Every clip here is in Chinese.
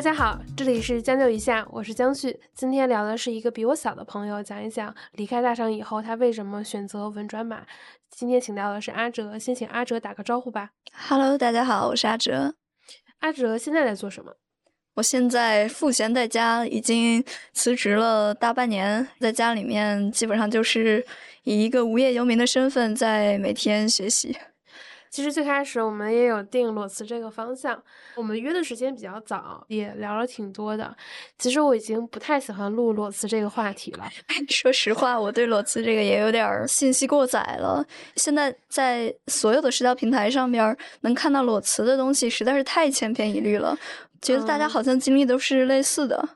大家好，这里是将就一下，我是江旭。今天聊的是一个比我小的朋友，讲一讲离开大厂以后他为什么选择文转码。今天请到的是阿哲，先请阿哲打个招呼吧。Hello，大家好，我是阿哲。阿哲现在在做什么？我现在赋闲在家，已经辞职了大半年，在家里面基本上就是以一个无业游民的身份在每天学习。其实最开始我们也有定裸辞这个方向，我们约的时间比较早，也聊了挺多的。其实我已经不太喜欢录裸辞这个话题了。说实话，我对裸辞这个也有点信息过载了。现在在所有的社交平台上边能看到裸辞的东西，实在是太千篇一律了。觉得大家好像经历都是类似的，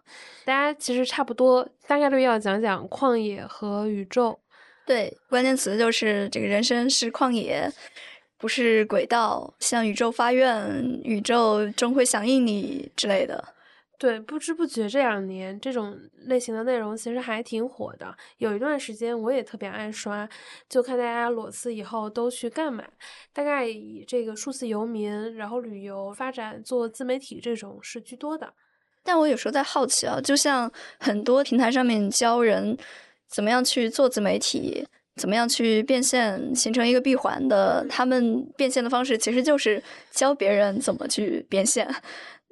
大家其实差不多，大概率要讲讲旷野和宇宙。对，关键词就是这个人生是旷野。不是轨道，向宇宙发愿，宇宙终会响应你之类的。对，不知不觉这两年这种类型的内容其实还挺火的。有一段时间我也特别爱刷，就看大家裸辞以后都去干嘛。大概以这个数字游民，然后旅游发展做自媒体这种是居多的。但我有时候在好奇啊，就像很多平台上面教人怎么样去做自媒体。怎么样去变现，形成一个闭环的？他们变现的方式其实就是教别人怎么去变现。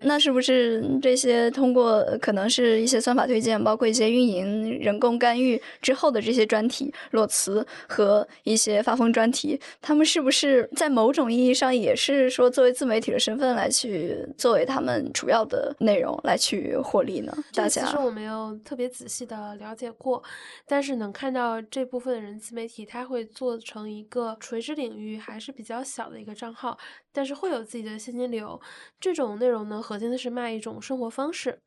那是不是这些通过可能是一些算法推荐，包括一些运营人工干预之后的这些专题裸辞和一些发疯专题，他们是不是在某种意义上也是说作为自媒体的身份来去作为他们主要的内容来去获利呢？大家其实我没有特别仔细的了解过，但是能看到这部分的人自媒体他会做成一个垂直领域还是比较小的一个账号。但是会有自己的现金流，这种内容呢，核心的是卖一种生活方式。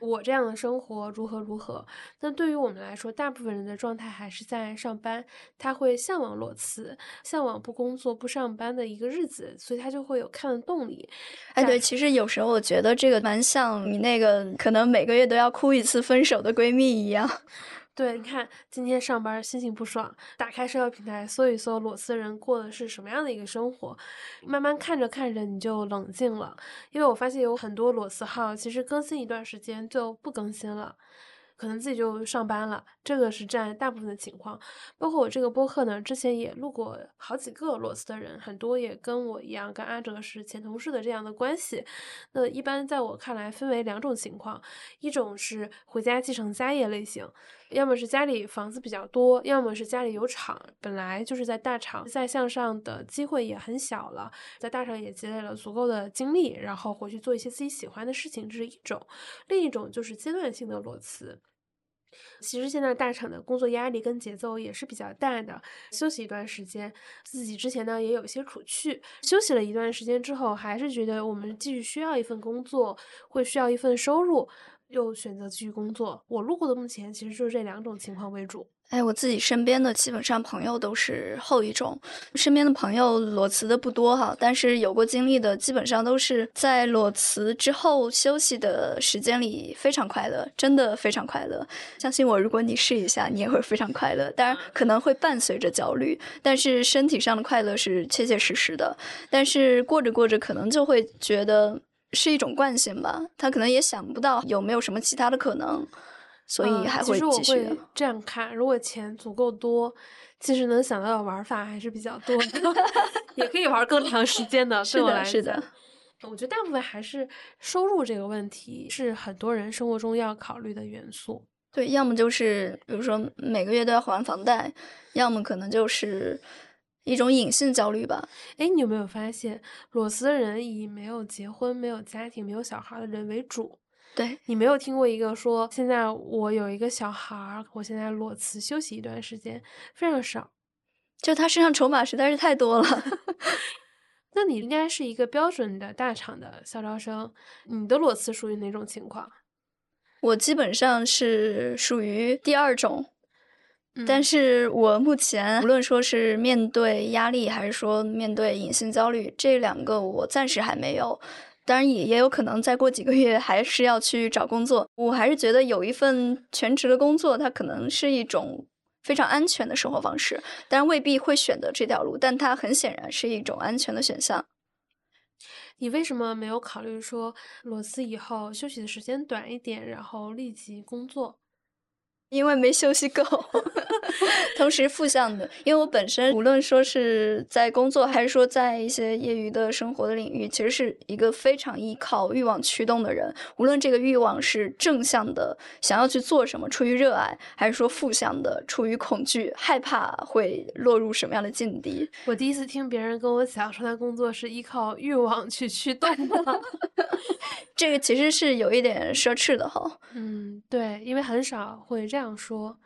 我这样的生活如何如何？那对于我们来说，大部分人的状态还是在上班，他会向往裸辞，向往不工作不上班的一个日子，所以他就会有看的动力。哎，对，其实有时候我觉得这个蛮像你那个可能每个月都要哭一次分手的闺蜜一样。对，你看今天上班心情不爽，打开社交平台搜一搜裸辞人过的是什么样的一个生活，慢慢看着看着你就冷静了，因为我发现有很多裸辞号其实更新一段时间就不更新了。可能自己就上班了，这个是占大部分的情况。包括我这个播客呢，之前也录过好几个裸辞的人，很多也跟我一样，跟阿哲是前同事的这样的关系。那一般在我看来，分为两种情况：一种是回家继承家业类型，要么是家里房子比较多，要么是家里有厂，本来就是在大厂再向上的机会也很小了，在大厂也积累了足够的经历，然后回去做一些自己喜欢的事情，这是一种；另一种就是阶段性的裸辞。其实现在大厂的工作压力跟节奏也是比较大的，休息一段时间，自己之前呢也有一些苦趣，休息了一段时间之后，还是觉得我们继续需要一份工作，会需要一份收入，又选择继续工作。我路过的目前其实就是这两种情况为主。哎，我自己身边的基本上朋友都是后一种，身边的朋友裸辞的不多哈，但是有过经历的基本上都是在裸辞之后休息的时间里非常快乐，真的非常快乐。相信我，如果你试一下，你也会非常快乐。当然可能会伴随着焦虑，但是身体上的快乐是切切实实的。但是过着过着，可能就会觉得是一种惯性吧，他可能也想不到有没有什么其他的可能。所以还会继续这样看。如果钱足够多，其实能想到的玩法还是比较多的，也可以玩更长时间的。是的，是的。我觉得大部分还是收入这个问题是很多人生活中要考虑的元素。对，要么就是比如说每个月都要还房贷，要么可能就是一种隐性焦虑吧。哎，你有没有发现，裸辞的人以没有结婚、没有家庭、没有小孩的人为主？对你没有听过一个说，现在我有一个小孩儿，我现在裸辞休息一段时间，非常少，就他身上筹码实在是太多了。那你应该是一个标准的大厂的校招生，你的裸辞属于哪种情况？我基本上是属于第二种，但是我目前无论说是面对压力，还是说面对隐性焦虑，这两个我暂时还没有。当然也也有可能再过几个月还是要去找工作。我还是觉得有一份全职的工作，它可能是一种非常安全的生活方式。当然未必会选择这条路，但它很显然是一种安全的选项。你为什么没有考虑说裸辞以后休息的时间短一点，然后立即工作？因为没休息够，同时负向的，因为我本身无论说是在工作，还是说在一些业余的生活的领域，其实是一个非常依靠欲望驱动的人。无论这个欲望是正向的，想要去做什么，出于热爱，还是说负向的，出于恐惧、害怕会落入什么样的境地。我第一次听别人跟我讲说他工作是依靠欲望去驱动的，这个其实是有一点奢侈的哈。嗯，对，因为很少会这样说。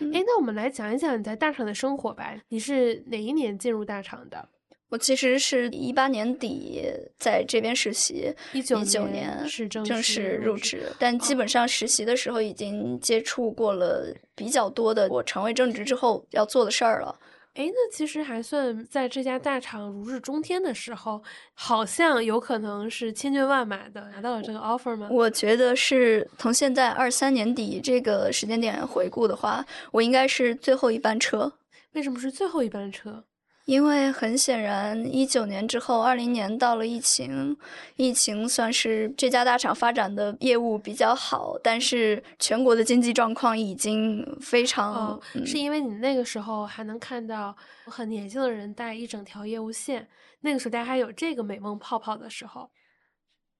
哎，那我们来讲一讲你在大厂的生活吧。你是哪一年进入大厂的？我其实是一八年底在这边实习，一九年是正正式入职，但基本上实习的时候已经接触过了比较多的我成为正职之后要做的事儿了。哎，那其实还算在这家大厂如日中天的时候，好像有可能是千军万马的拿到了这个 offer 吗？我觉得是从现在二三年底这个时间点回顾的话，我应该是最后一班车。为什么是最后一班车？因为很显然，一九年之后，二零年到了疫情，疫情算是这家大厂发展的业务比较好，但是全国的经济状况已经非常。是因为你那个时候还能看到很年轻的人带一整条业务线，那个时候大家还有这个美梦泡泡的时候。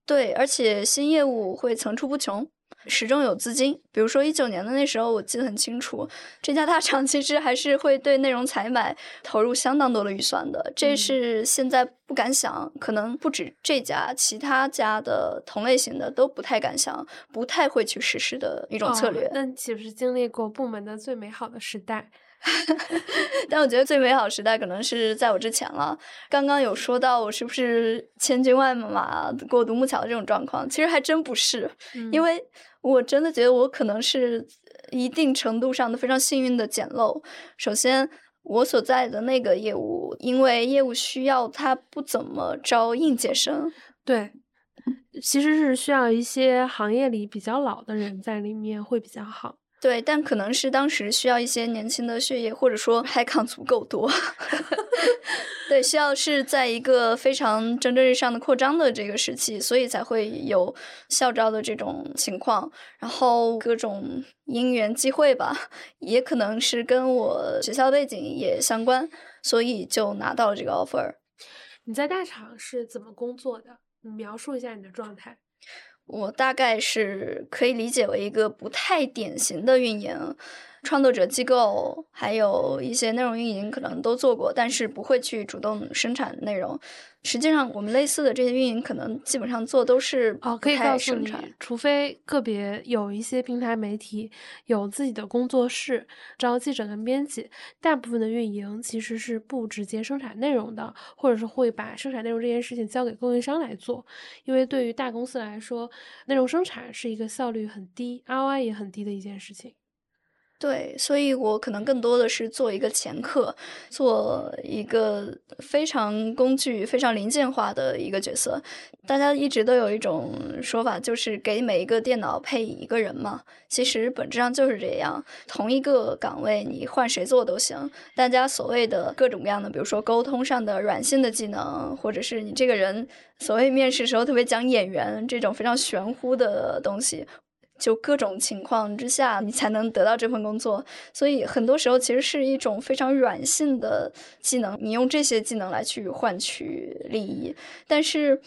对，而且新业务会层出不穷。始终有资金，比如说一九年的那时候，我记得很清楚，这家大厂其实还是会对内容采买投入相当多的预算的。这是现在不敢想，可能不止这家，其他家的同类型的都不太敢想，不太会去实施的一种策略。那岂不是经历过部门的最美好的时代？但我觉得最美好时代可能是在我之前了。刚刚有说到我是不是千军万马过独木桥这种状况，其实还真不是，因为我真的觉得我可能是一定程度上的非常幸运的捡漏。首先，我所在的那个业务，因为业务需要，它不怎么招应届生。对，其实是需要一些行业里比较老的人在里面会比较好。对，但可能是当时需要一些年轻的血液，或者说 h i 足够多。对，需要是在一个非常蒸蒸日上的扩张的这个时期，所以才会有校招的这种情况。然后各种因缘际会吧，也可能是跟我学校背景也相关，所以就拿到了这个 offer。你在大厂是怎么工作的？你描述一下你的状态。我大概是可以理解为一个不太典型的运营。创作者机构还有一些内容运营可能都做过，但是不会去主动生产内容。实际上，我们类似的这些运营可能基本上做都是哦，可以告诉你，除非个别有一些平台媒体有自己的工作室招记者跟编辑，大部分的运营其实是不直接生产内容的，或者是会把生产内容这件事情交给供应商来做。因为对于大公司来说，内容生产是一个效率很低、ROI 也很低的一件事情。对，所以我可能更多的是做一个前客，做一个非常工具、非常零件化的一个角色。大家一直都有一种说法，就是给每一个电脑配一个人嘛。其实本质上就是这样，同一个岗位你换谁做都行。大家所谓的各种各样的，比如说沟通上的软性的技能，或者是你这个人所谓面试时候特别讲眼缘这种非常玄乎的东西。就各种情况之下，你才能得到这份工作。所以很多时候其实是一种非常软性的技能，你用这些技能来去换取利益。但是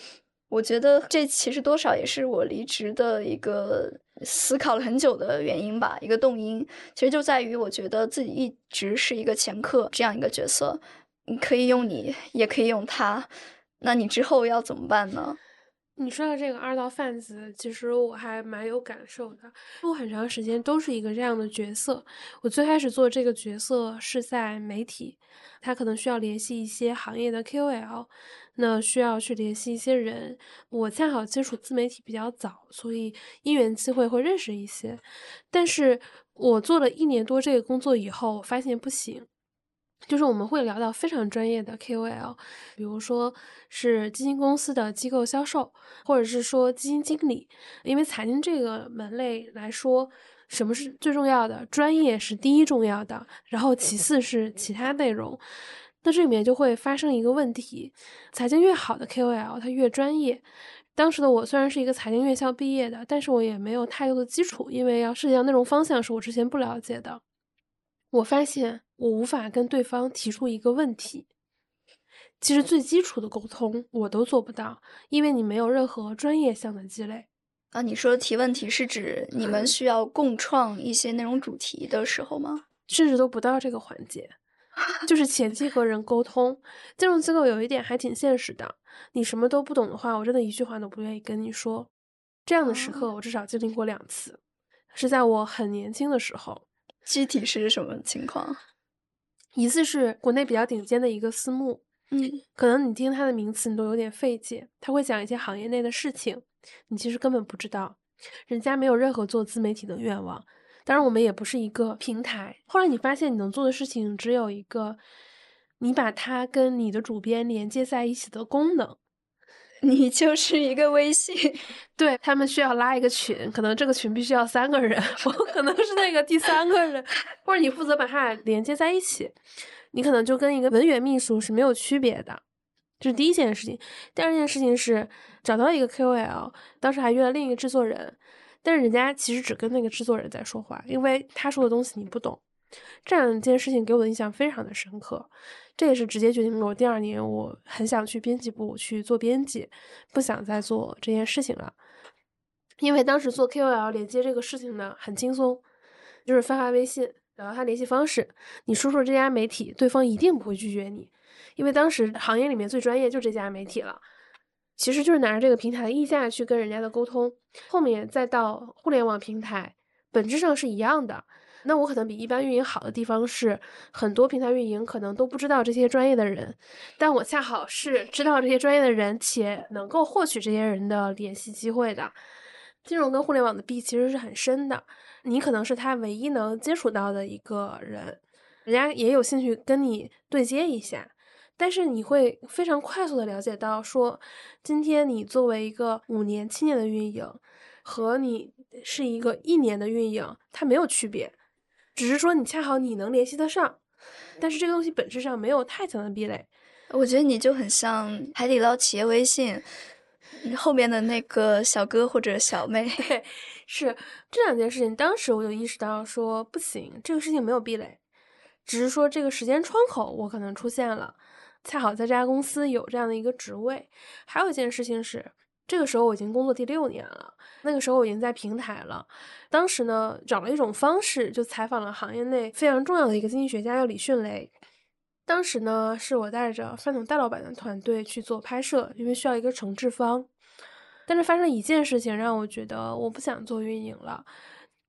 我觉得这其实多少也是我离职的一个思考了很久的原因吧，一个动因。其实就在于我觉得自己一直是一个前客这样一个角色，你可以用你，也可以用他，那你之后要怎么办呢？你说的这个二道贩子，其实我还蛮有感受的。我很长时间都是一个这样的角色。我最开始做这个角色是在媒体，他可能需要联系一些行业的 KOL，那需要去联系一些人。我恰好接触自媒体比较早，所以因缘机会会认识一些。但是我做了一年多这个工作以后，我发现不行。就是我们会聊到非常专业的 KOL，比如说是基金公司的机构销售，或者是说基金经理。因为财经这个门类来说，什么是最重要的？专业是第一重要的，然后其次是其他内容。那这里面就会发生一个问题：财经越好的 KOL，他越专业。当时的我虽然是一个财经院校毕业的，但是我也没有太多的基础，因为要涉及到内容方向是我之前不了解的。我发现我无法跟对方提出一个问题，其实最基础的沟通我都做不到，因为你没有任何专业项的积累。啊，你说提问题是指你们需要共创一些内容主题的时候吗？甚至都不到这个环节，就是前期和人沟通。金融机构有一点还挺现实的，你什么都不懂的话，我真的一句话都不愿意跟你说。这样的时刻我至少经历过两次，是在我很年轻的时候。具体是什么情况？一次是国内比较顶尖的一个私募，嗯，可能你听他的名词你都有点费解，他会讲一些行业内的事情，你其实根本不知道，人家没有任何做自媒体的愿望。当然，我们也不是一个平台。后来你发现你能做的事情只有一个，你把它跟你的主编连接在一起的功能。你就是一个微信，对他们需要拉一个群，可能这个群必须要三个人，我可能是那个第三个人，或者你负责把它俩连接在一起，你可能就跟一个文员秘书是没有区别的。这是第一件事情。第二件事情是找到一个 KOL，当时还约了另一个制作人，但是人家其实只跟那个制作人在说话，因为他说的东西你不懂。这两件事情给我的印象非常的深刻。这也是直接决定了我第二年我很想去编辑部去做编辑，不想再做这件事情了。因为当时做 KOL 连接这个事情呢很轻松，就是发发微信，找到他联系方式，你说说这家媒体，对方一定不会拒绝你，因为当时行业里面最专业就这家媒体了。其实就是拿着这个平台的溢价去跟人家的沟通，后面再到互联网平台，本质上是一样的。那我可能比一般运营好的地方是，很多平台运营可能都不知道这些专业的人，但我恰好是知道这些专业的人，且能够获取这些人的联系机会的。金融跟互联网的壁其实是很深的，你可能是他唯一能接触到的一个人，人家也有兴趣跟你对接一下，但是你会非常快速的了解到，说今天你作为一个五年、七年的运营，和你是一个一年的运营，它没有区别。只是说你恰好你能联系得上，但是这个东西本质上没有太强的壁垒。我觉得你就很像海底捞企业微信后面的那个小哥或者小妹。对，是这两件事情。当时我就意识到说不行，这个事情没有壁垒，只是说这个时间窗口我可能出现了，恰好在这家公司有这样的一个职位。还有一件事情是。这个时候我已经工作第六年了，那个时候我已经在平台了。当时呢，找了一种方式，就采访了行业内非常重要的一个经济学家，叫李迅雷。当时呢，是我带着范总戴老板的团队去做拍摄，因为需要一个承制方。但是发生一件事情，让我觉得我不想做运营了。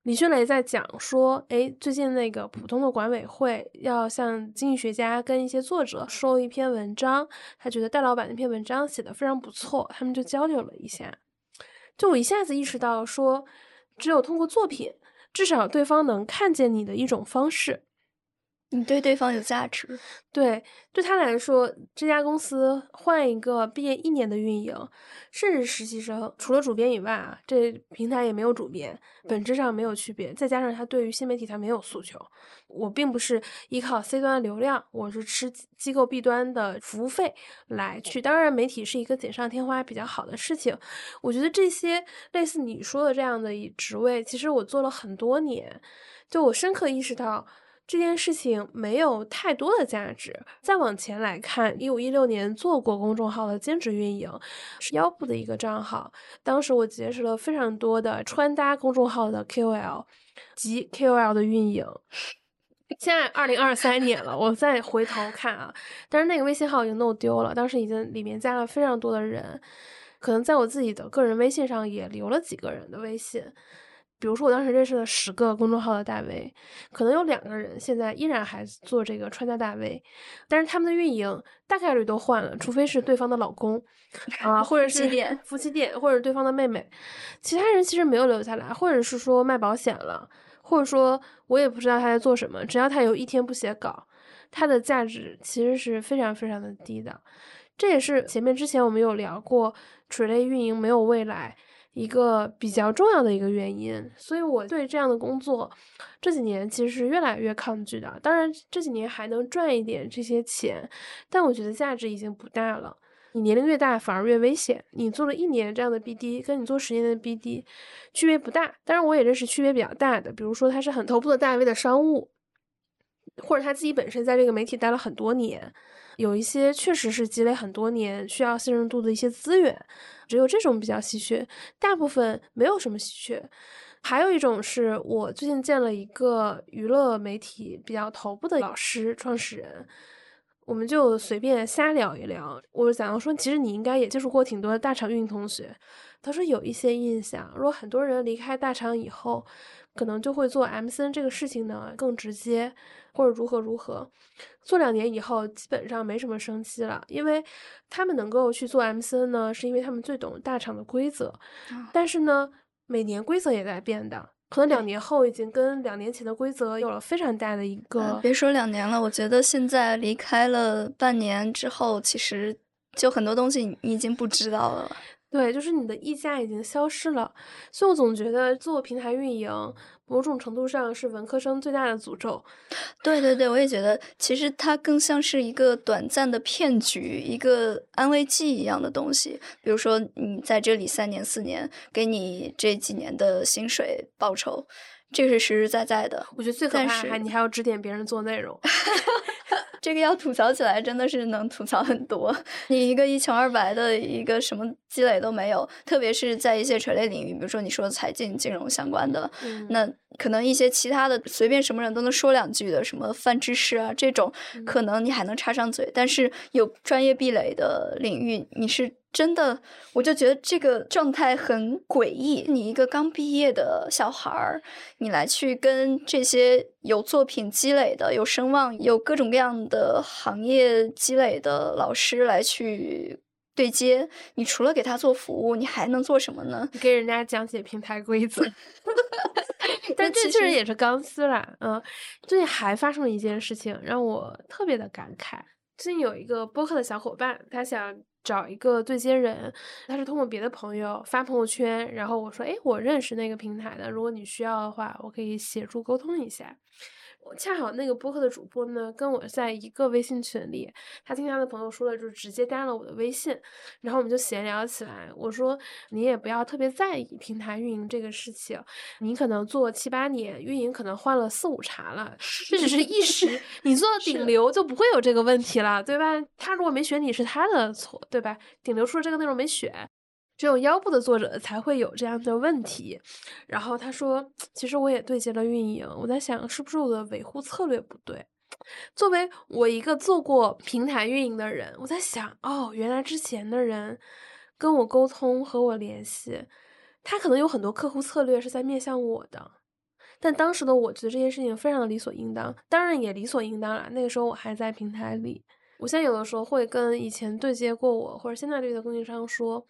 李迅雷在讲说，哎，最近那个普通的管委会要向经济学家跟一些作者收一篇文章，他觉得戴老板那篇文章写的非常不错，他们就交流了一下，就我一下子意识到说，只有通过作品，至少对方能看见你的一种方式。你对对方有价值，对，对他来说，这家公司换一个毕业一年的运营，甚至实习生，除了主编以外啊，这平台也没有主编，本质上没有区别。再加上他对于新媒体他没有诉求，我并不是依靠 C 端流量，我是吃机构 B 端的服务费来去。当然，媒体是一个锦上添花比较好的事情。我觉得这些类似你说的这样的职位，其实我做了很多年，就我深刻意识到。这件事情没有太多的价值。再往前来看，一五一六年做过公众号的兼职运营，是腰部的一个账号。当时我结识了非常多的穿搭公众号的 KOL 及 KOL 的运营。现在二零二三年了，我再回头看啊，但是那个微信号已经弄丢了。当时已经里面加了非常多的人，可能在我自己的个人微信上也留了几个人的微信。比如说，我当时认识了十个公众号的大 V，可能有两个人现在依然还做这个穿搭大 V，但是他们的运营大概率都换了，除非是对方的老公啊，或者是夫妻店，或者对方的妹妹，其他人其实没有留下来，或者是说卖保险了，或者说我也不知道他在做什么，只要他有一天不写稿，他的价值其实是非常非常的低的。这也是前面之前我们有聊过，垂类运营没有未来。一个比较重要的一个原因。所以我对这样的工作这几年其实是越来越抗拒的。当然这几年还能赚一点这些钱，但我觉得价值已经不大了。你年龄越大，反而越危险。你做了一年这样的 BD，跟你做十年的 BD 区别不大。当然，我也认识区别比较大的，比如说他是很头部的大 V 的商务，或者他自己本身在这个媒体待了很多年，有一些确实是积累很多年需要信任度的一些资源，只有这种比较稀缺，大部分没有什么稀缺。还有一种是我最近见了一个娱乐媒体比较头部的老师创始人。我们就随便瞎聊一聊。我想要说，其实你应该也接触过挺多大厂运营同学。他说有一些印象，如果很多人离开大厂以后，可能就会做 MCN 这个事情呢更直接，或者如何如何。做两年以后，基本上没什么生机了，因为他们能够去做 MCN 呢，是因为他们最懂大厂的规则。但是呢，每年规则也在变的。可能两年后已经跟两年前的规则有了非常大的一个。别说两年了，我觉得现在离开了半年之后，其实就很多东西你已经不知道了。对，就是你的溢价已经消失了，所以我总觉得做平台运营，某种程度上是文科生最大的诅咒。对对对，我也觉得，其实它更像是一个短暂的骗局，一个安慰剂一样的东西。比如说，你在这里三年四年，给你这几年的薪水报酬，这是实实在在的。我觉得最可怕还你还要指点别人做内容。这个要吐槽起来，真的是能吐槽很多。你一个一穷二白的一个什么积累都没有，特别是在一些垂类领域，比如说你说财经、金融相关的，那可能一些其他的随便什么人都能说两句的，什么泛知识啊这种，可能你还能插上嘴。但是有专业壁垒的领域，你是。真的，我就觉得这个状态很诡异。你一个刚毕业的小孩儿，你来去跟这些有作品积累的、有声望、有各种各样的行业积累的老师来去对接，你除了给他做服务，你还能做什么呢？给人家讲解平台规则。但这确实也是钢丝啦。嗯，最近还发生了一件事情，让我特别的感慨。最近有一个播客的小伙伴，他想。找一个对接人，他是通过别的朋友发朋友圈，然后我说，哎，我认识那个平台的，如果你需要的话，我可以协助沟通一下。恰好那个播客的主播呢，跟我在一个微信群里，他听他的朋友说了，就直接加了我的微信，然后我们就闲聊起来。我说你也不要特别在意平台运营这个事情，你可能做七八年，运营可能换了四五茬了，这只是一时，你做顶流就不会有这个问题了，对吧？他如果没选你是他的错，对吧？顶流出了这个内容没选。只有腰部的作者才会有这样的问题，然后他说：“其实我也对接了运营，我在想是不是我的维护策略不对。作为我一个做过平台运营的人，我在想，哦，原来之前的人跟我沟通和我联系，他可能有很多客户策略是在面向我的，但当时的我觉得这件事情非常的理所应当，当然也理所应当了。那个时候我还在平台里，我现在有的时候会跟以前对接过我或者现在对的供应商说。”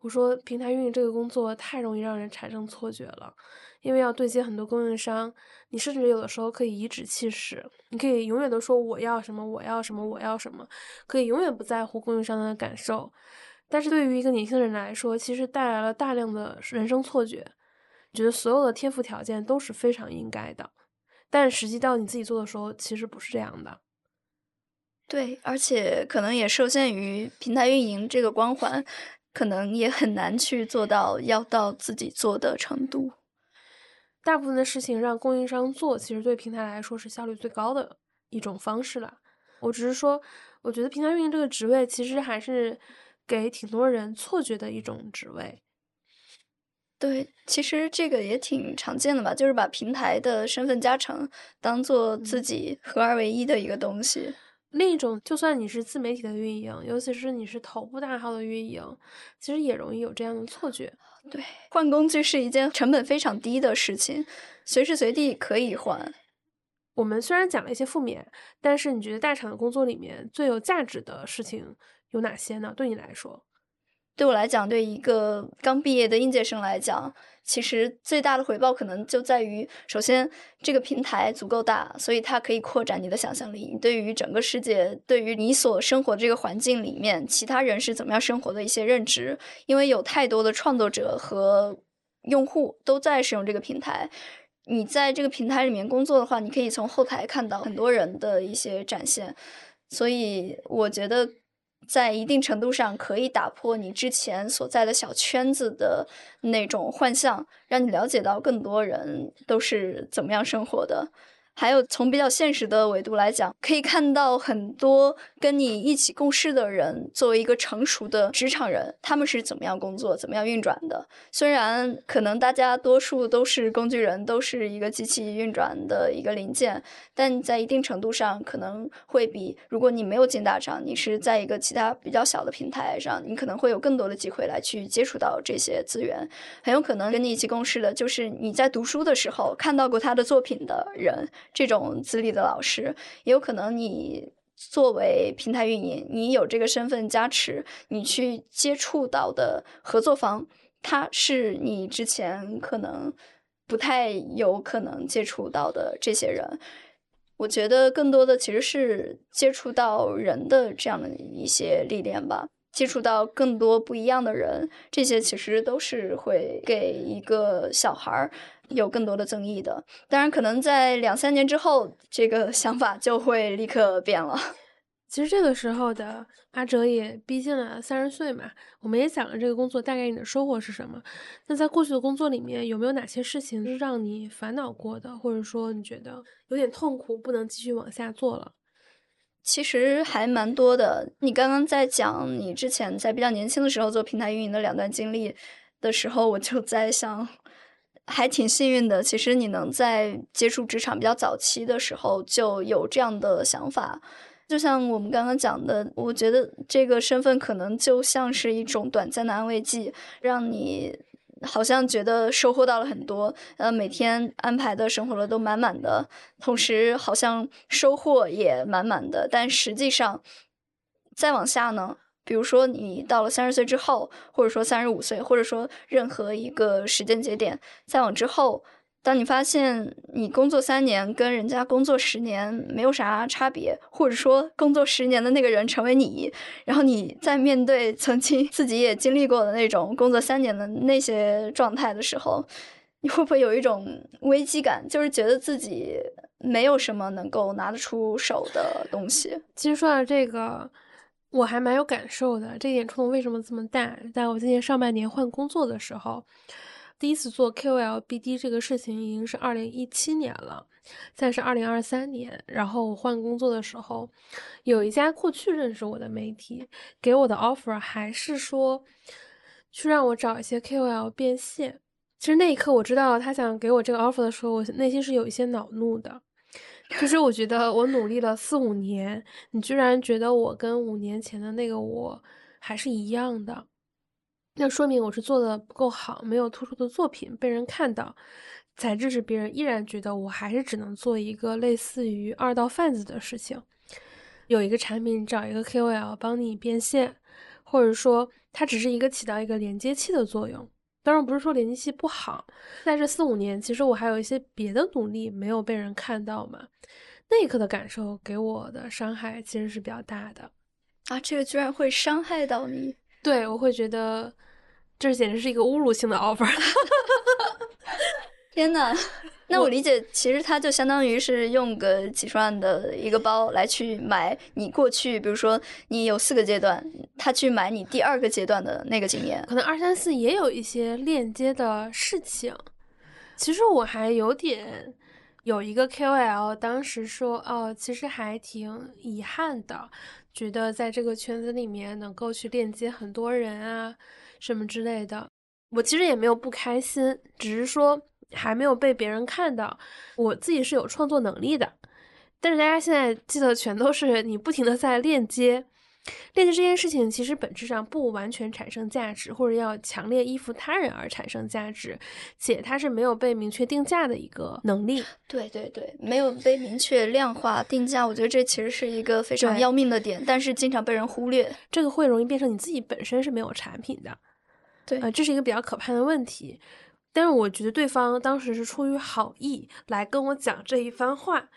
我说，平台运营这个工作太容易让人产生错觉了，因为要对接很多供应商，你甚至有的时候可以颐指气使，你可以永远都说我要什么，我要什么，我要什么，可以永远不在乎供应商的感受。但是对于一个年轻人来说，其实带来了大量的人生错觉，觉得所有的天赋条件都是非常应该的，但实际到你自己做的时候，其实不是这样的。对，而且可能也受限于平台运营这个光环。可能也很难去做到要到自己做的程度。大部分的事情让供应商做，其实对平台来说是效率最高的一种方式了。我只是说，我觉得平台运营这个职位其实还是给挺多人错觉的一种职位。对，其实这个也挺常见的吧，就是把平台的身份加成当做自己合二为一的一个东西。另一种，就算你是自媒体的运营，尤其是你是头部大号的运营，其实也容易有这样的错觉。对，换工具是一件成本非常低的事情，随时随地可以换。我们虽然讲了一些负面，但是你觉得大厂的工作里面最有价值的事情有哪些呢？对你来说？对我来讲，对一个刚毕业的应届生来讲，其实最大的回报可能就在于，首先这个平台足够大，所以它可以扩展你的想象力。你对于整个世界，对于你所生活的这个环境里面，其他人是怎么样生活的一些认知，因为有太多的创作者和用户都在使用这个平台。你在这个平台里面工作的话，你可以从后台看到很多人的一些展现，所以我觉得。在一定程度上，可以打破你之前所在的小圈子的那种幻象，让你了解到更多人都是怎么样生活的。还有从比较现实的维度来讲，可以看到很多跟你一起共事的人，作为一个成熟的职场人，他们是怎么样工作、怎么样运转的。虽然可能大家多数都是工具人，都是一个机器运转的一个零件，但在一定程度上，可能会比如果你没有进大厂，你是在一个其他比较小的平台上，你可能会有更多的机会来去接触到这些资源。很有可能跟你一起共事的，就是你在读书的时候看到过他的作品的人。这种资历的老师，也有可能你作为平台运营，你有这个身份加持，你去接触到的合作方，他是你之前可能不太有可能接触到的这些人。我觉得更多的其实是接触到人的这样的一些历练吧，接触到更多不一样的人，这些其实都是会给一个小孩儿。有更多的增益的，当然可能在两三年之后，这个想法就会立刻变了。其实这个时候的阿哲也逼近了三十岁嘛，我们也讲了这个工作大概你的收获是什么。那在过去的工作里面，有没有哪些事情是让你烦恼过的，或者说你觉得有点痛苦，不能继续往下做了？其实还蛮多的。你刚刚在讲你之前在比较年轻的时候做平台运营的两段经历的时候，我就在想。还挺幸运的，其实你能在接触职场比较早期的时候就有这样的想法，就像我们刚刚讲的，我觉得这个身份可能就像是一种短暂的安慰剂，让你好像觉得收获到了很多，呃，每天安排的生活了都满满的，同时好像收获也满满的，但实际上再往下呢？比如说，你到了三十岁之后，或者说三十五岁，或者说任何一个时间节点，再往之后，当你发现你工作三年跟人家工作十年没有啥差别，或者说工作十年的那个人成为你，然后你在面对曾经自己也经历过的那种工作三年的那些状态的时候，你会不会有一种危机感？就是觉得自己没有什么能够拿得出手的东西。其实说到这个。我还蛮有感受的，这一点触动为什么这么大？在我今年上半年换工作的时候，第一次做 KOL BD 这个事情已经是二零一七年了，现在是二零二三年。然后我换工作的时候，有一家过去认识我的媒体给我的 offer 还是说去让我找一些 KOL 变现。其实那一刻我知道他想给我这个 offer 的时候，我内心是有一些恼怒的。就是我觉得我努力了四五年，你居然觉得我跟五年前的那个我还是一样的，那说明我是做的不够好，没有突出的作品被人看到，才致使别人依然觉得我还是只能做一个类似于二道贩子的事情。有一个产品找一个 KOL 帮你变现，或者说它只是一个起到一个连接器的作用。当然不是说连接器不好，在这四五年，其实我还有一些别的努力没有被人看到嘛。那一刻的感受给我的伤害其实是比较大的啊！这个居然会伤害到你？对，我会觉得这简直是一个侮辱性的 offer。天呐！那我理解，其实他就相当于是用个几十万的一个包来去买你过去，比如说你有四个阶段，他去买你第二个阶段的那个经验。可能二三四也有一些链接的事情。其实我还有点有一个 KOL，当时说哦，其实还挺遗憾的，觉得在这个圈子里面能够去链接很多人啊什么之类的。我其实也没有不开心，只是说。还没有被别人看到，我自己是有创作能力的，但是大家现在记得全都是你不停的在链接，链接这件事情其实本质上不完全产生价值，或者要强烈依附他人而产生价值，且它是没有被明确定价的一个能力。对对对，没有被明确量化定价，我觉得这其实是一个非常要命的点，但是经常被人忽略。这个会容易变成你自己本身是没有产品的，对呃，这是一个比较可怕的问题。但是我觉得对方当时是出于好意来跟我讲这一番话，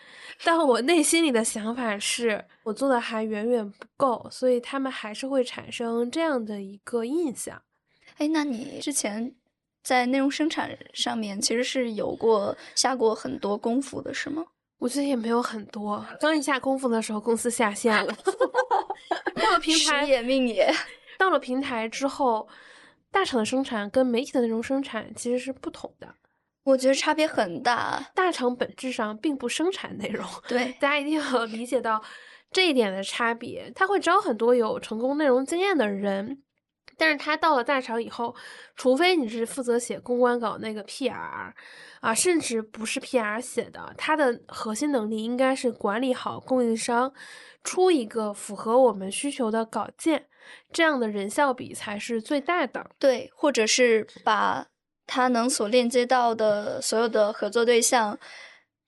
但我内心里的想法是我做的还远远不够，所以他们还是会产生这样的一个印象。哎，那你之前在内容生产上面其实是有过下过很多功夫的，是吗？我觉得也没有很多，刚一下功夫的时候，公司下线了。到了平台时，也命也。到了平台之后，大厂的生产跟媒体的内容生产其实是不同的。我觉得差别很大。大厂本质上并不生产内容，对，大家一定要理解到这一点的差别。他会招很多有成功内容经验的人，但是他到了大厂以后，除非你是负责写公关稿那个 PR 啊，甚至不是 PR 写的，他的核心能力应该是管理好供应商，出一个符合我们需求的稿件，这样的人效比才是最大的。对，或者是把他能所链接到的所有的合作对象，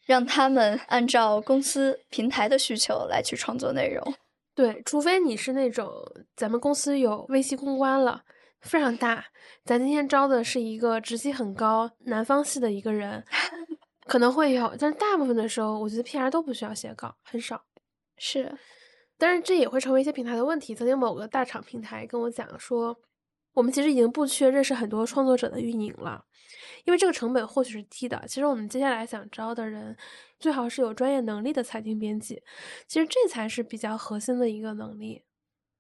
让他们按照公司平台的需求来去创作内容。对，除非你是那种咱们公司有微信公关了，非常大。咱今天招的是一个职级很高、南方系的一个人，可能会有，但是大部分的时候，我觉得 PR 都不需要写稿，很少。是，但是这也会成为一些平台的问题。曾经某个大厂平台跟我讲说，我们其实已经不缺认识很多创作者的运营了，因为这个成本或许是低的。其实我们接下来想招的人，最好是有专业能力的财经编辑，其实这才是比较核心的一个能力。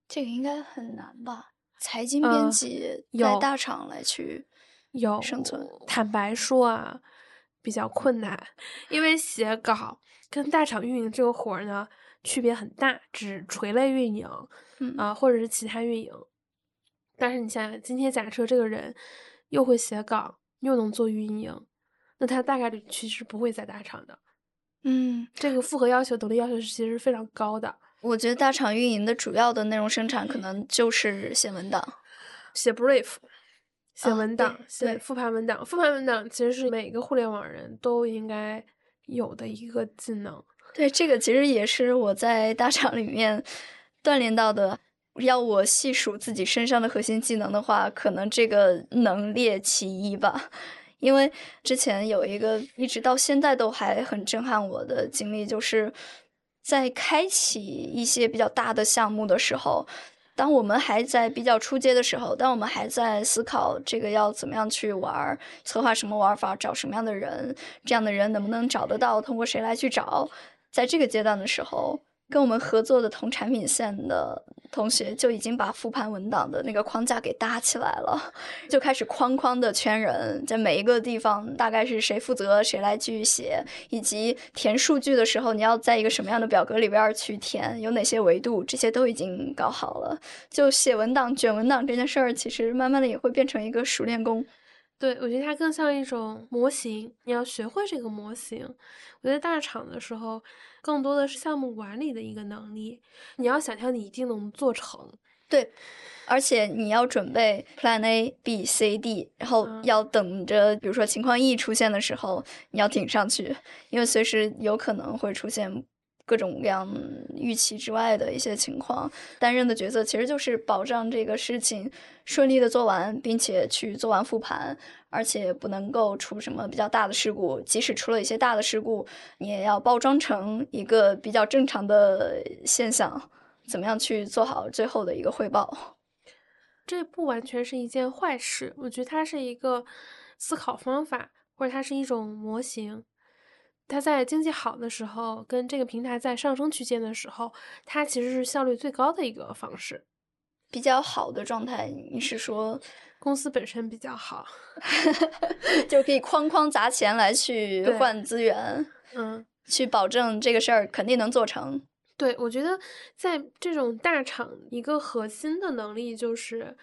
这个应该很难吧？财经呃编辑在大厂来去有生存。坦白说啊，比较困难，因为写稿跟大厂运营这个活儿呢区别很大，只垂类运营嗯啊、或者是其他运营。但是你想想，今天假设这个人又会写稿，又能做运营，那他大概率其实不会在大厂的。嗯，这个复合要求、能力要求是其实非常高的。我觉得大厂运营的主要的内容生产可能就是写文档。写 brief、写啊文档、对写复盘文档，复盘文档其实是每个互联网人都应该有的一个技能。对，这个其实也是我在大厂里面锻炼到的。要我细数自己身上的核心技能的话，可能这个能列其一吧。因为之前有一个一直到现在都还很震撼我的经历，就是在开启一些比较大的项目的时候，当我们还在比较初阶的时候，当我们还在思考这个要怎么样去玩，策划什么玩法，找什么样的人，这样的人能不能找得到，通过谁来去找，在这个阶段的时候，跟我们合作的同产品线的同学就已经把复盘文档的那个框架给搭起来了，就开始框框的圈人，在每一个地方大概是谁负责，谁来去写，以及填数据的时候，你要在一个什么样的表格里边去填，有哪些维度，这些都已经搞好了。就写文档、卷文档这件事儿，其实慢慢的也会变成一个熟练工。对，我觉得它更像一种模型，你要学会这个模型。我觉得大厂的时候，更多的是项目管理的一个能力，你要想象你一定能做成。对，而且你要准备 Plan A、B、C、D，然后嗯要等着，比如说情况 E 出现的时候，你要顶上去，因为随时有可能会出现各种各样预期之外的一些情况。担任的角色其实就是保障这个事情顺利的做完，并且去做完复盘，而且不能够出什么比较大的事故。即使出了一些大的事故，你也要包装成一个比较正常的现象。怎么样去做好最后的一个汇报？这不完全是一件坏事，我觉得它是一个思考方法，或者它是一种模型。它在经济好的时候，跟这个平台在上升区间的时候，它其实是效率最高的一个方式。比较好的状态，你是说 公司本身比较好，就可以哐哐砸钱来去对换资源，嗯，去保证这个事儿肯定能做成。对，我觉得在这种大厂，一个核心的能力就是，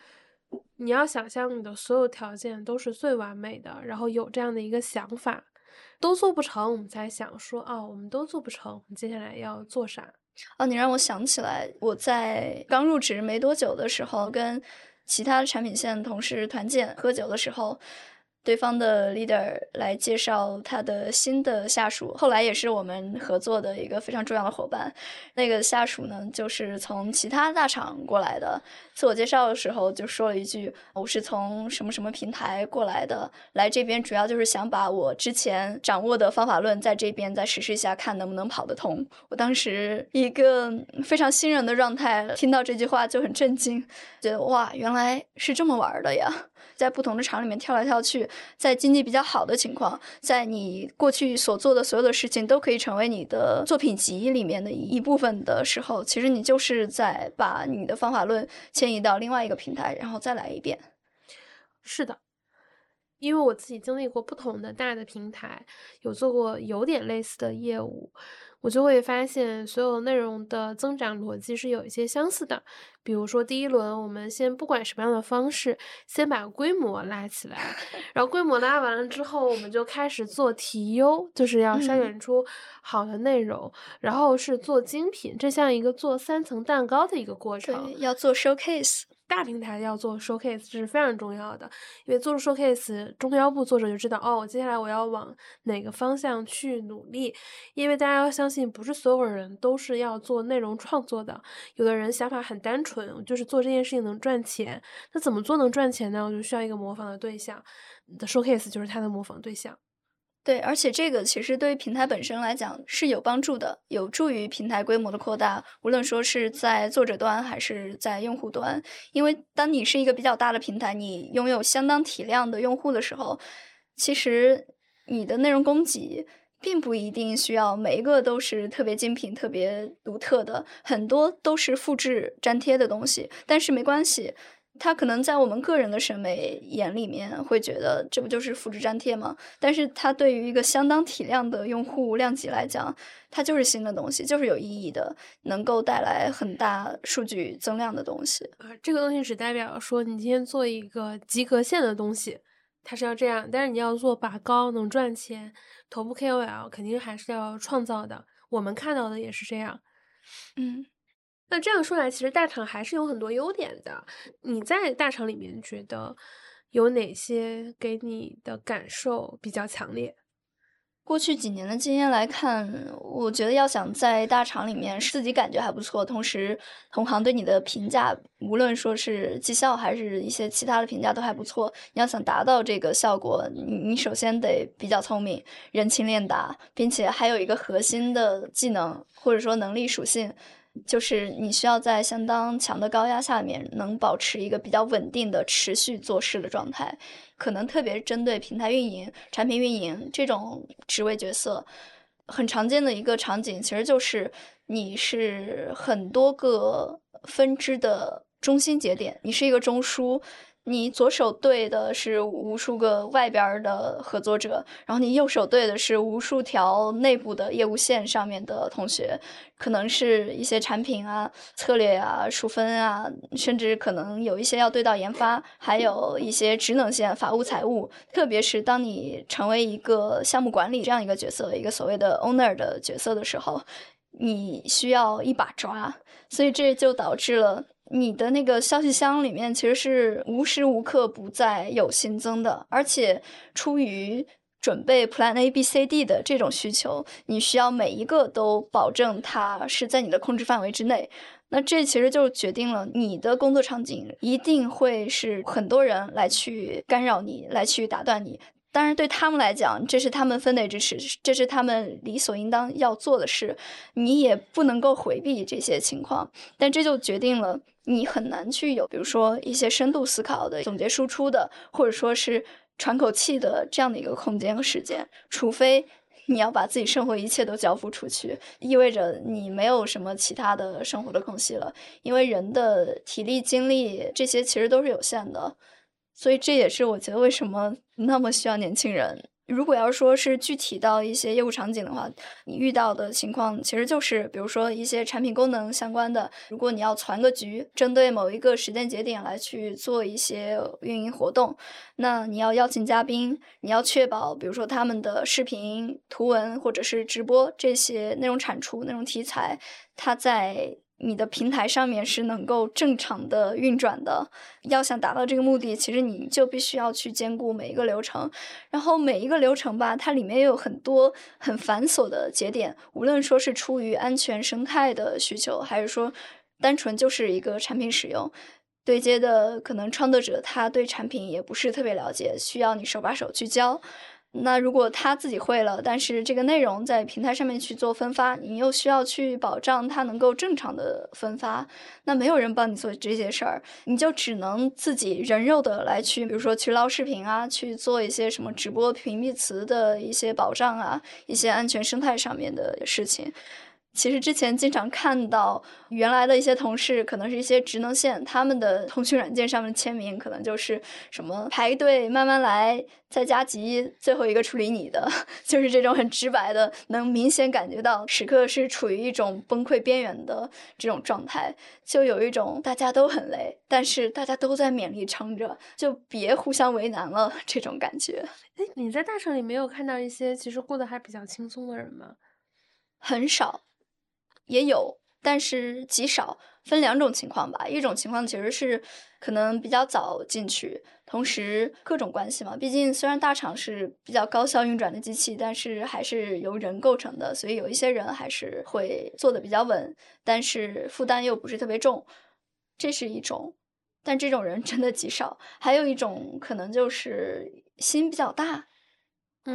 你要想象你的所有条件都是最完美的，然后有这样的一个想法，都做不成，我们才想说，啊，我们都做不成，我们接下来要做啥？哦，你让我想起来，我在刚入职没多久的时候，跟其他产品线同事团建喝酒的时候。对方的 leader 来介绍他的新的下属，后来也是我们合作的一个非常重要的伙伴。那个下属呢，就是从其他大厂过来的。自我介绍的时候就说了一句：“我是从什么什么平台过来的，来这边主要就是想把我之前掌握的方法论在这边再实施一下，看能不能跑得通。”我当时一个非常新人的状态，听到这句话就很震惊，觉得哇，原来是这么玩的呀！在不同的厂里面跳来跳去，在经济比较好的情况，在你过去所做的所有的事情都可以成为你的作品集里面的一部分的时候，其实你就是在把你的方法论迁移到另外一个平台，然后再来一遍。是的，因为我自己经历过不同的大的平台，有做过有点类似的业务。我就会发现，所有内容的增长逻辑是有一些相似的。比如说，第一轮我们先不管什么样的方式，先把规模拉起来，然后规模拉完了之后，我们就开始做提优，就是要筛选出好的内容，然后是做精品，这像一个做三层蛋糕的一个过程。要做 showcase。大平台要做 showcase 这是非常重要的，因为做出 showcase，中腰部作者就知道哦，我接下来我要往哪个方向去努力。因为大家要相信，不是所有人都是要做内容创作的，有的人想法很单纯，就是做这件事情能赚钱。那怎么做能赚钱呢？我就需要一个模仿的对象，你的 showcase 就是他的模仿对象。对，而且这个其实对于平台本身来讲是有帮助的，有助于平台规模的扩大。无论说是在作者端还是在用户端，因为当你是一个比较大的平台，你拥有相当体量的用户的时候，其实你的内容供给并不一定需要每一个都是特别精品、特别独特的，很多都是复制粘贴的东西。但是没关系。他可能在我们个人的审美眼里面会觉得这不就是复制粘贴吗？但是它对于一个相当体量的用户量级来讲，它就是新的东西，就是有意义的，能够带来很大数据增量的东西。呃，这个东西只代表说你今天做一个及格线的东西，它是要这样；但是你要做拔高能赚钱，头部 KOL 肯定还是要创造的。我们看到的也是这样，嗯。那这样说来，其实大厂还是有很多优点的。你在大厂里面觉得有哪些给你的感受比较强烈？过去几年的经验来看，我觉得要想在大厂里面自己感觉还不错，同时同行对你的评价，无论说是绩效还是一些其他的评价都还不错。你要想达到这个效果，你你首先得比较聪明，人情练达，并且还有一个核心的技能或者说能力属性。就是你需要在相当强的高压下面，能保持一个比较稳定的持续做事的状态。可能特别针对平台运营、产品运营这种职位角色，很常见的一个场景，其实就是你是很多个分支的中心节点，你是一个中枢。你左手对的是无数个外边的合作者，然后你右手对的是无数条内部的业务线上面的同学，可能是一些产品啊、策略啊、数分啊，甚至可能有一些要对到研发，还有一些职能线、法务、财务。特别是当你成为一个项目管理这样一个角色，一个所谓的 owner 的角色的时候，你需要一把抓，所以这就导致了。你的那个消息箱里面其实是无时无刻不在有新增的，而且出于准备 Plan A B C D 的这种需求，你需要每一个都保证它是在你的控制范围之内。那这其实就决定了你的工作场景一定会是很多人来去干扰你，来去打断你。当然，对他们来讲，这是他们分内之事，这是他们理所应当要做的事，你也不能够回避这些情况。但这就决定了你很难去有，比如说一些深度思考的、总结输出的，或者说是喘口气的这样的一个空间和时间。除非你要把自己生活一切都交付出去，意味着你没有什么其他的生活的空隙了，因为人的体力、精力这些其实都是有限的。所以这也是我觉得为什么那么需要年轻人如果要说是具体到一些业务场景的话，你遇到的情况其实就是，比如说一些产品功能相关的，如果你要攒个局，针对某一个时间节点来去做一些运营活动，那你要邀请嘉宾，你要确保，比如说他们的视频、图文或者是直播这些内容产出、内容题材，它在。你的平台上面是能够正常的运转的。要想达到这个目的，其实你就必须要去兼顾每一个流程。然后每一个流程吧，它里面也有很多很繁琐的节点。无论说是出于安全生态的需求，还是说单纯就是一个产品使用对接的，可能创作者他对产品也不是特别了解，需要你手把手去教。那如果他自己会了，但是这个内容在平台上面去做分发，你又需要去保障它能够正常的分发，那没有人帮你做这些事儿，你就只能自己人肉的来去，比如说去捞视频啊，去做一些什么直播屏蔽词的一些保障啊，一些安全生态上面的事情。其实之前经常看到原来的一些同事，可能是一些职能线，他们的通讯软件上面签名，可能就是什么排队慢慢来，再加急，最后一个处理你的，就是这种很直白的，能明显感觉到时刻是处于一种崩溃边缘的这种状态，就有一种大家都很累，但是大家都在勉力撑着，就别互相为难了这种感觉。哎，你在大厂里没有看到一些其实过得还比较轻松的人吗？很少。也有，但是极少。分两种情况吧，一种情况其实是可能比较早进去，同时各种关系嘛。毕竟虽然大厂是比较高效运转的机器，但是还是由人构成的，所以有一些人还是会做的比较稳，但是负担又不是特别重。这是一种，但这种人真的极少。还有一种可能就是心比较大，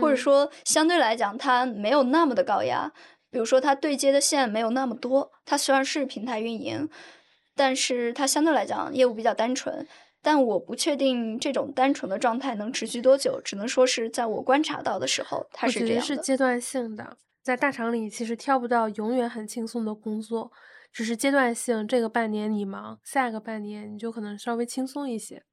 或者说相对来讲他没有那么的高压。比如说，它对接的线没有那么多，它虽然是平台运营，但是它相对来讲业务比较单纯。但我不确定这种单纯的状态能持续多久，只能说是在我观察到的时候，它是这样的。是阶段性的，在大厂里其实挑不到永远很轻松的工作，只是阶段性。这个半年你忙，下个半年你就可能稍微轻松一些。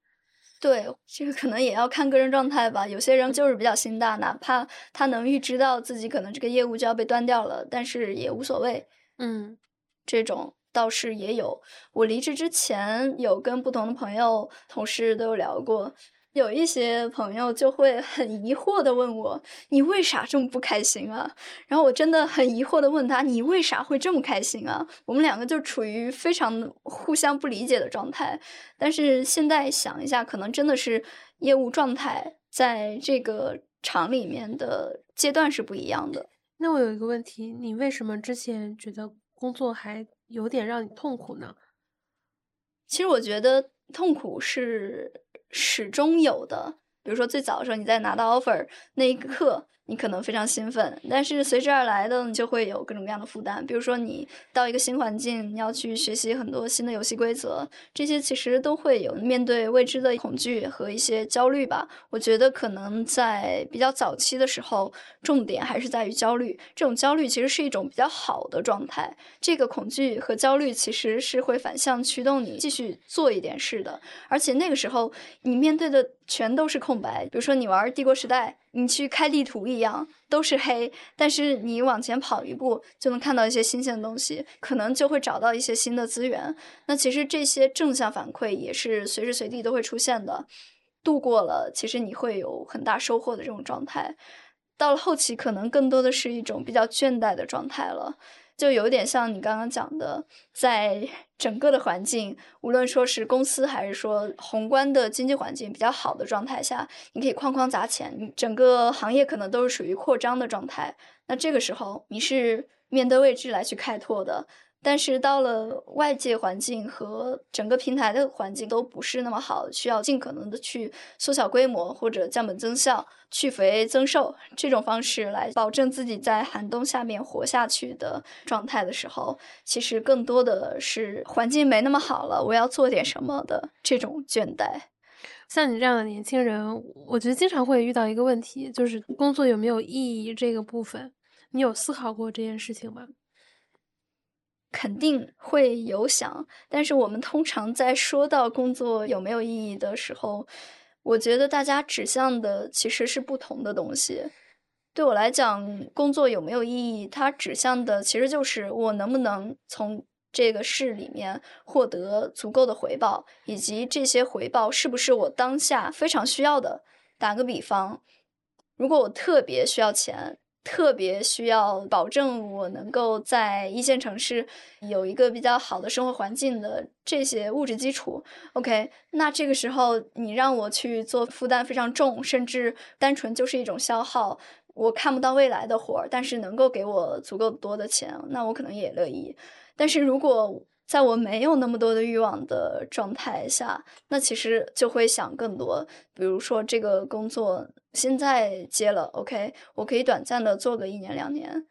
对，这个可能也要看个人状态吧。有些人就是比较心大，哪怕他能预知到自己可能这个业务就要被端掉了，但是也无所谓。嗯，这种倒是也有。我离职之前有跟不同的朋友、同事都有聊过。有一些朋友就会很疑惑的问我：“你为啥这么不开心啊？”然后我真的很疑惑的问他：“你为啥会这么开心啊？”我们两个就处于非常互相不理解的状态。但是现在想一下，可能真的是业务状态在这个厂里面的阶段是不一样的。那我有一个问题：你为什么之前觉得工作还有点让你痛苦呢？其实我觉得痛苦是。始终有的，比如说最早的时候，你在拿到 offer 那一刻。你可能非常兴奋，但是随之而来的你就会有各种各样的负担。比如说，你到一个新环境，你要去学习很多新的游戏规则，这些其实都会有面对未知的恐惧和一些焦虑吧。我觉得可能在比较早期的时候，重点还是在于焦虑。这种焦虑其实是一种比较好的状态。这个恐惧和焦虑其实是会反向驱动你继续做一点事的。而且那个时候，你面对的全都是空白。比如说，你玩《帝国时代》。你去开地图一样都是黑，但是你往前跑一步就能看到一些新鲜的东西，可能就会找到一些新的资源。那其实这些正向反馈也是随时随地都会出现的。度过了，其实你会有很大收获的这种状态。到了后期，可能更多的是一种比较倦怠的状态了。就有点像你刚刚讲的，在整个的环境，无论说是公司还是说宏观的经济环境比较好的状态下，你可以哐哐砸钱，整个行业可能都是属于扩张的状态。那这个时候，你是面对未知来去开拓的。但是到了外界环境和整个平台的环境都不是那么好，需要尽可能的去缩小规模或者降本增效、去肥增瘦这种方式来保证自己在寒冬下面活下去的状态的时候，其实更多的是环境没那么好了，我要做点什么的这种倦怠。像你这样的年轻人，我觉得经常会遇到一个问题，就是工作有没有意义这个部分，你有思考过这件事情吗？肯定会有想，但是我们通常在说到工作有没有意义的时候，我觉得大家指向的其实是不同的东西。对我来讲，工作有没有意义，它指向的其实就是我能不能从这个事里面获得足够的回报，以及这些回报是不是我当下非常需要的。打个比方，如果我特别需要钱。特别需要保证我能够在一线城市有一个比较好的生活环境的这些物质基础，OK，那这个时候你让我去做负担非常重，甚至单纯就是一种消耗，我看不到未来的活儿，但是能够给我足够多的钱，那我可能也乐意。但是如果在我没有那么多的欲望的状态下，那其实就会想更多。比如说，这个工作现在接了，OK，我可以短暂的做个一年两年。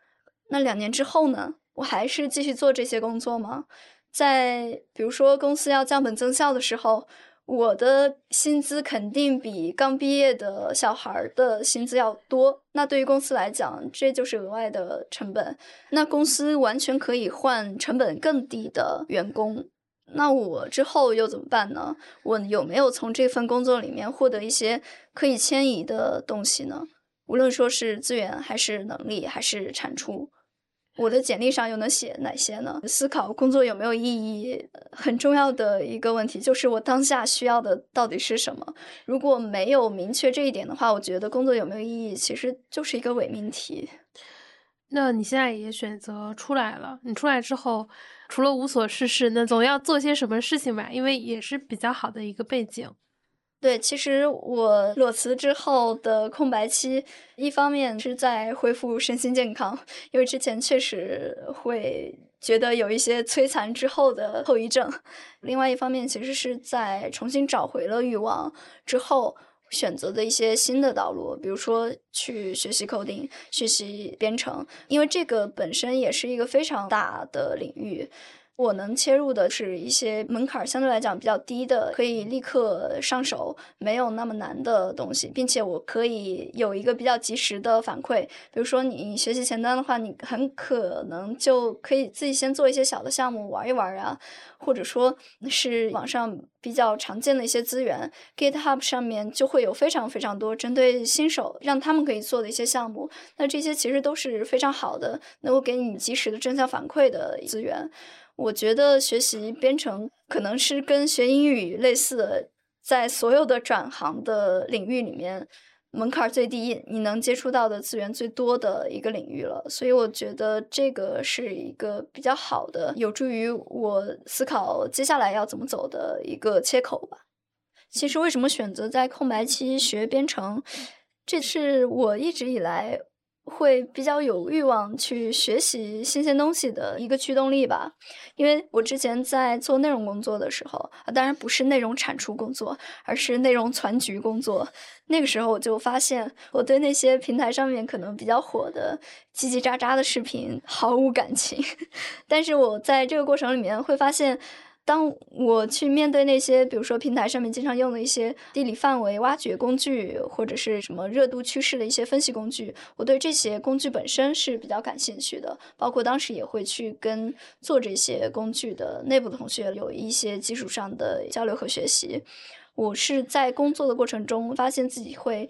那两年之后呢？我还是继续做这些工作吗？在比如说公司要降本增效的时候。我的薪资肯定比刚毕业的小孩的薪资要多，那对于公司来讲，这就是额外的成本。那公司完全可以换成本更低的员工，那我之后又怎么办呢？我有没有从这份工作里面获得一些可以迁移的东西呢？无论说是资源，还是能力，还是产出。我的简历上又能写哪些呢？思考工作有没有意义，很重要的一个问题就是我当下需要的到底是什么。如果没有明确这一点的话，我觉得工作有没有意义其实就是一个伪命题。那你现在也选择出来了，你出来之后，除了无所事事，那总要做些什么事情吧？因为也是比较好的一个背景。对，其实我裸辞之后的空白期，一方面是在恢复身心健康，因为之前确实会觉得有一些摧残之后的后遗症；另外一方面，其实是在重新找回了欲望之后选择的一些新的道路，比如说去学习 coding、学习编程，因为这个本身也是一个非常大的领域。我能切入的是一些门槛相对来讲比较低的，可以立刻上手，没有那么难的东西，并且我可以有一个比较及时的反馈。比如说你学习前端的话，你很可能就可以自己先做一些小的项目玩一玩啊，或者说是网上比较常见的一些资源，GitHub 上面就会有非常非常多针对新手让他们可以做的一些项目。那这些其实都是非常好的，能够给你及时的正向反馈的资源。我觉得学习编程可能是跟学英语类似的，在所有的转行的领域里面，门槛最低，你能接触到的资源最多的一个领域了。所以我觉得这个是一个比较好的，有助于我思考接下来要怎么走的一个切口吧。其实为什么选择在空白期学编程，这是我一直以来。会比较有欲望去学习新鲜东西的一个驱动力吧，因为我之前在做内容工作的时候，当然不是内容产出工作，而是内容攒局工作。那个时候我就发现，我对那些平台上面可能比较火的叽叽喳喳的视频毫无感情，但是我在这个过程里面会发现。当我去面对那些，比如说平台上面经常用的一些地理范围挖掘工具，或者是什么热度趋势的一些分析工具，我对这些工具本身是比较感兴趣的。包括当时也会去跟做这些工具的内部同学有一些基础上的交流和学习。我是在工作的过程中发现自己会。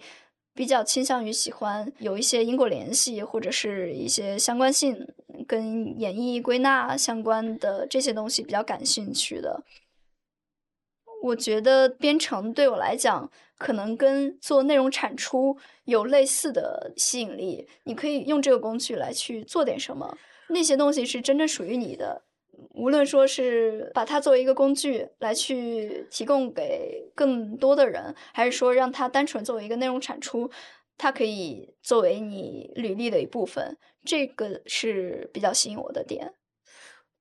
比较倾向于喜欢有一些因果联系，或者是一些相关性，跟演绎归纳相关的这些东西比较感兴趣的。我觉得编程对我来讲，可能跟做内容产出有类似的吸引力。你可以用这个工具来去做点什么，那些东西是真正属于你的。无论说是把它作为一个工具来去提供给更多的人，还是说让它单纯作为一个内容产出，它可以作为你履历的一部分，这个是比较吸引我的点。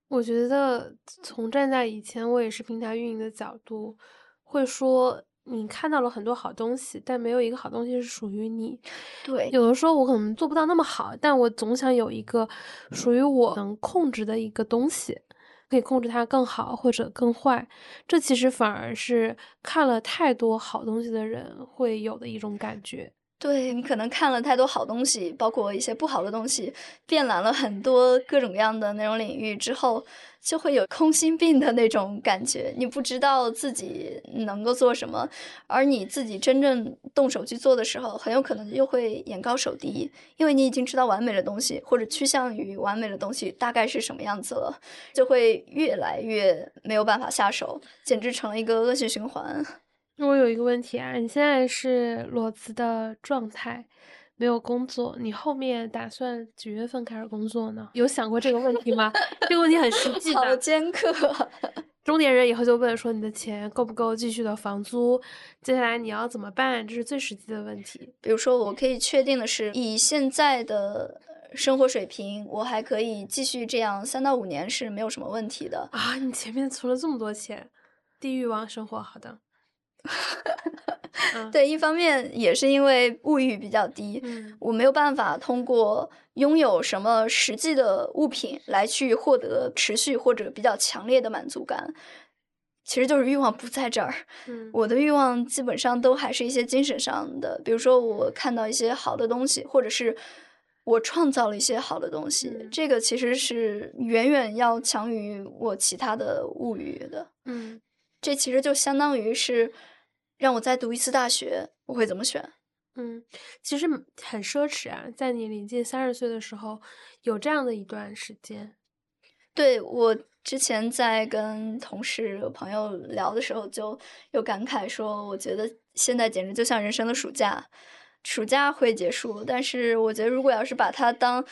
我觉得从站在以前我也是平台运营的角度，会说你看到了很多好东西，但没有一个好东西是属于你。对，有的时候我可能做不到那么好，但我总想有一个属于我能控制的一个东西。可以控制它更好或者更坏，这其实反而是看了太多好东西的人会有的一种感觉。对你可能看了太多好东西，包括一些不好的东西，遍览了很多各种各样的那种领域之后，就会有空心病的那种感觉。你不知道自己能够做什么，而你自己真正动手去做的时候，很有可能又会眼高手低，因为你已经知道完美的东西或者趋向于完美的东西大概是什么样子了，就会越来越没有办法下手，简直成了一个恶性循环。我有一个问题啊，你现在是裸辞的状态，没有工作，你后面打算几月份开始工作呢？有想过这个问题吗？这个问题很实 际的。好尖刻。中年人以后就问说，你的钱够不够继续的房租？接下来你要怎么办？这是最实际的问题。比如说，我可以确定的是，以现在的生活水平，我还可以继续这样三到五年是没有什么问题的啊！你前面存了这么多钱，地狱王生活，好的。对，一方面也是因为物欲比较低，我没有办法通过拥有什么实际的物品来去获得持续或者比较强烈的满足感。其实就是欲望不在这儿，我的欲望基本上都还是一些精神上的，比如说我看到一些好的东西，或者是我创造了一些好的东西，这个其实是远远要强于我其他的物欲的。嗯，这其实就相当于是。让我再读一次大学，我会怎么选？嗯，其实很奢侈啊，在你临近三十岁的时候，有这样的一段时间。对我之前在跟同事朋友聊的时候，就有感慨说，我觉得现在简直就像人生的暑假，暑假会结束，但是我觉得如果要是把它当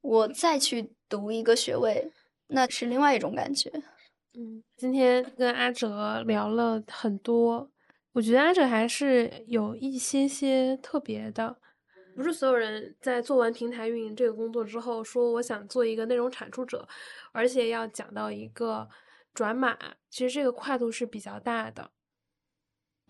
我再去读一个学位，那是另外一种感觉。嗯，今天跟阿哲聊了很多。我觉得阿哲还是有一些些特别的，不是所有人在做完平台运营这个工作之后，说我想做一个内容产出者，而且要讲到一个转码，其实这个跨度是比较大的。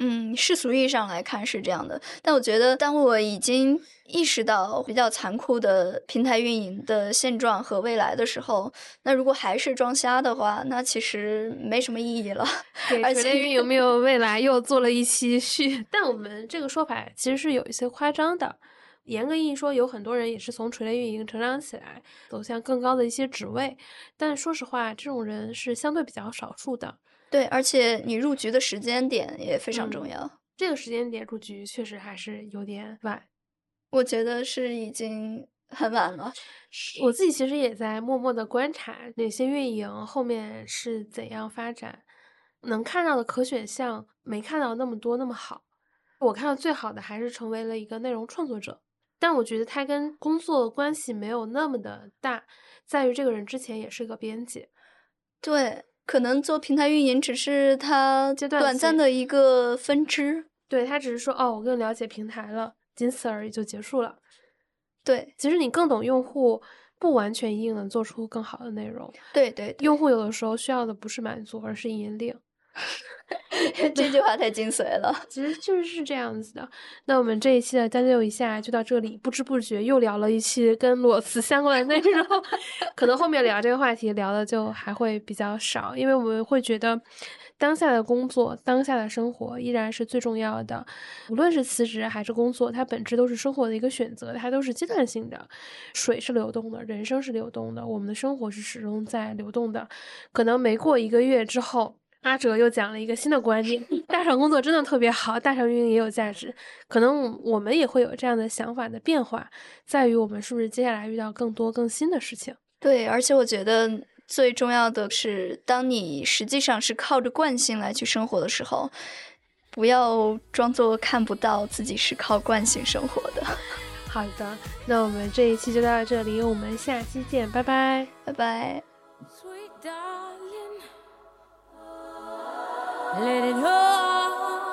嗯，世俗意义上来看是这样的，但我觉得，当我已经意识到比较残酷的平台运营的现状和未来的时候，那如果还是装瞎的话，那其实没什么意义了。而且运营没有未来又做了一期续，但我们这个说法其实是有一些夸张的。严格意义说，有很多人也是从垂类运营成长起来，走向更高的一些职位，但说实话，这种人是相对比较少数的。对，而且你入局的时间点也非常重要。这个时间点入局确实还是有点晚，我觉得是已经很晚了。我自己其实也在默默的观察哪些运营后面是怎样发展，能看到的可选项没看到那么多那么好。我看到最好的还是成为了一个内容创作者，但我觉得他跟工作关系没有那么的大，在于这个人之前也是个编辑。对。可能做平台运营只是他短暂的一个分支，对他只是说哦，我更了解平台了，仅此而已就结束了。对，其实你更懂用户，不完全一定能做出更好的内容。对对，用户有的时候需要的不是满足，而是引领。这句话太精髓了，其实确实是这样子的。那我们这一期的将就一下就到这里，不知不觉又聊了一期跟裸辞相关的内容。可能后面聊这个话题聊的就还会比较少，因为我们会觉得当下的工作、当下的生活依然是最重要的。无论是辞职还是工作，它本质都是生活的一个选择，它都是阶段性的。水是流动的，人生是流动的，我们的生活是始终在流动的。可能没过一个月之后。阿哲又讲了一个新的观点：大厂工作真的特别好，大厂运营也有价值。可能我们也会有这样的想法的变化，在于我们是不是接下来遇到更多更新的事情。对，而且我觉得最重要的是，当你实际上是靠着惯性来去生活的时候，不要装作看不到自己是靠惯性生活的。好的，那我们这一期就到这里，我们下期见，拜拜，拜拜。Let it all